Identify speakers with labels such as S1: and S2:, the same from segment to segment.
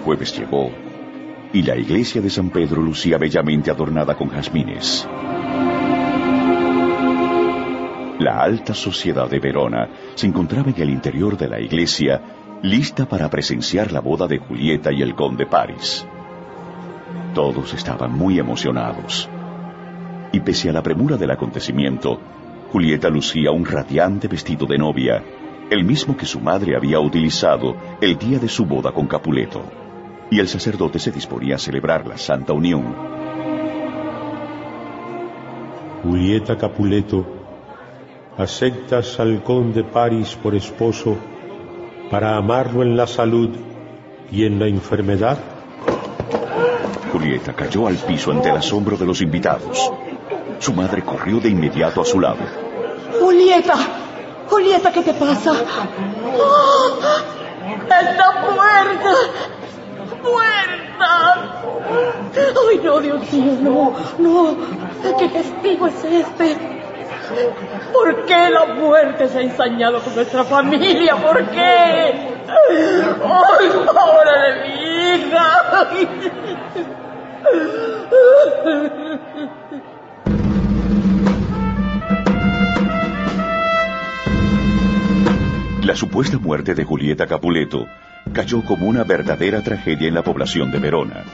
S1: jueves llegó y la iglesia de San Pedro lucía bellamente adornada con jazmines. La alta sociedad de Verona se encontraba en el interior de la iglesia, lista para presenciar la boda de Julieta y el conde Paris. Todos estaban muy emocionados. Y pese a la premura del acontecimiento, Julieta lucía un radiante vestido de novia, el mismo que su madre había utilizado el día de su boda con Capuleto y el sacerdote se disponía a celebrar la Santa Unión.
S2: Julieta Capuleto, ¿aceptas al conde París por esposo para amarlo en la salud y en la enfermedad?
S1: Julieta cayó al piso ante el asombro de los invitados. Su madre corrió de inmediato a su lado.
S3: Julieta, Julieta, ¿qué te pasa? ¡Oh! ¡Está muerta! ¡Ay, no, Dios mío, no! ¡No! ¿Qué testigo es este? ¿Por qué la muerte se ha ensañado con nuestra familia? ¿Por qué? ¡Ay, ahora de mi hija!
S1: La supuesta muerte de Julieta Capuleto cayó como una verdadera tragedia en la población de Verona.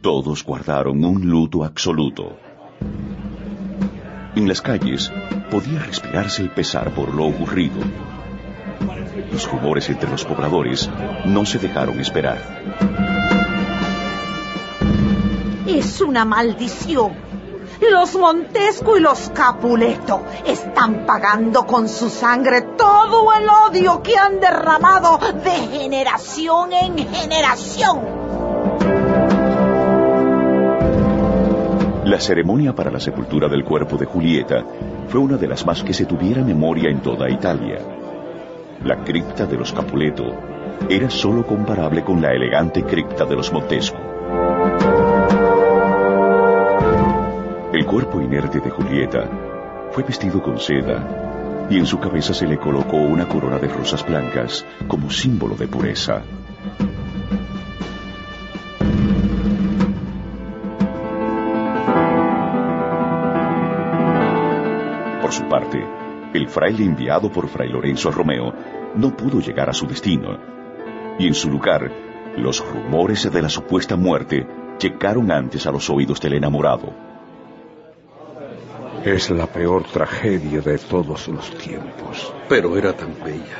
S1: Todos guardaron un luto absoluto. En las calles podía respirarse el pesar por lo ocurrido. Los rumores entre los pobladores no se dejaron esperar.
S4: Es una maldición. Los Montesco y los Capuleto están pagando con su sangre todo el odio que han derramado de generación en generación.
S1: La ceremonia para la sepultura del cuerpo de Julieta fue una de las más que se tuviera memoria en toda Italia. La cripta de los Capuleto era sólo comparable con la elegante cripta de los Montesco. El cuerpo inerte de Julieta fue vestido con seda y en su cabeza se le colocó una corona de rosas blancas como símbolo de pureza. Por su parte, el fraile enviado por Fray Lorenzo Romeo no pudo llegar a su destino, y en su lugar, los rumores de la supuesta muerte llegaron antes a los oídos del enamorado.
S5: Es la peor tragedia de todos los tiempos.
S6: Pero era tan bella,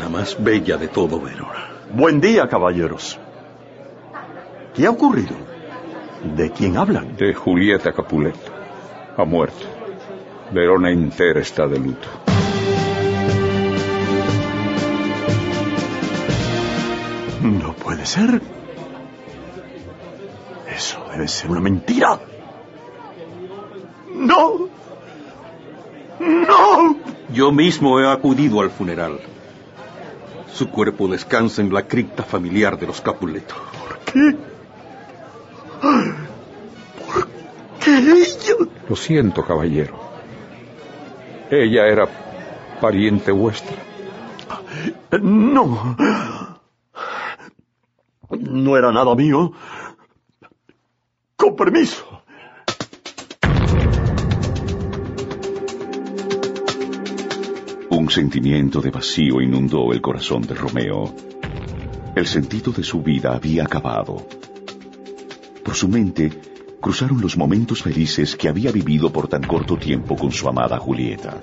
S6: la más bella de todo Verona.
S7: Buen día, caballeros. ¿Qué ha ocurrido? ¿De quién hablan?
S5: De Julieta Capuleto. Ha muerto. Verona entera está de luto.
S7: No puede ser. Eso debe ser una mentira. No. No.
S6: Yo mismo he acudido al funeral. Su cuerpo descansa en la cripta familiar de los Capuleto.
S7: ¿Por qué? ¿Por qué ella?
S5: Lo siento, caballero. Ella era pariente vuestra.
S7: No. No era nada mío. Con permiso.
S1: Un sentimiento de vacío inundó el corazón de Romeo. El sentido de su vida había acabado. Por su mente cruzaron los momentos felices que había vivido por tan corto tiempo con su amada Julieta.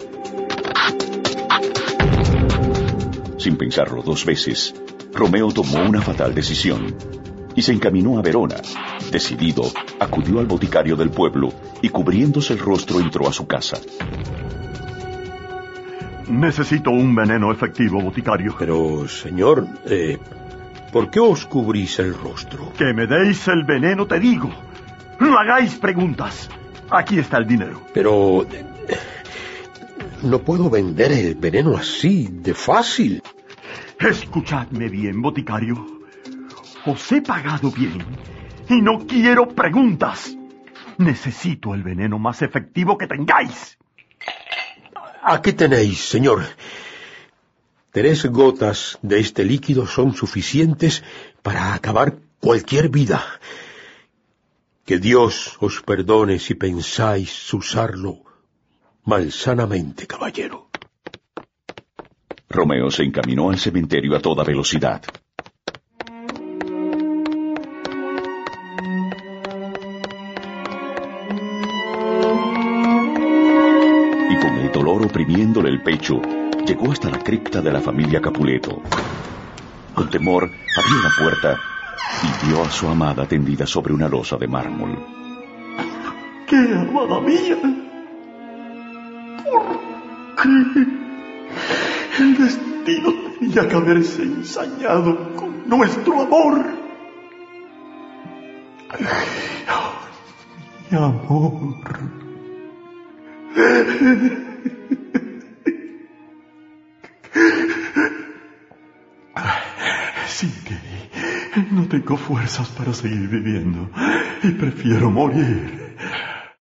S1: Sin pensarlo dos veces, Romeo tomó una fatal decisión y se encaminó a Verona. Decidido, acudió al boticario del pueblo y cubriéndose el rostro entró a su casa.
S7: Necesito un veneno efectivo, boticario.
S2: Pero, señor, eh, ¿por qué os cubrís el rostro?
S7: Que me deis el veneno, te digo. No hagáis preguntas. Aquí está el dinero.
S2: Pero... No puedo vender el veneno así, de fácil.
S7: Escuchadme bien, boticario. Os he pagado bien y no quiero preguntas. Necesito el veneno más efectivo que tengáis.
S2: Aquí tenéis, señor. Tres gotas de este líquido son suficientes para acabar cualquier vida. Que Dios os perdone si pensáis usarlo malsanamente, caballero.
S1: Romeo se encaminó al cementerio a toda velocidad. Y con el dolor oprimiéndole el pecho, llegó hasta la cripta de la familia Capuleto. Con temor, abrió la puerta y vio a su amada tendida sobre una losa de mármol.
S7: ¿Qué, amada mía? ¿Por qué? El destino tenía que haberse ensañado con nuestro amor. mi amor. No tengo fuerzas para seguir viviendo y prefiero morir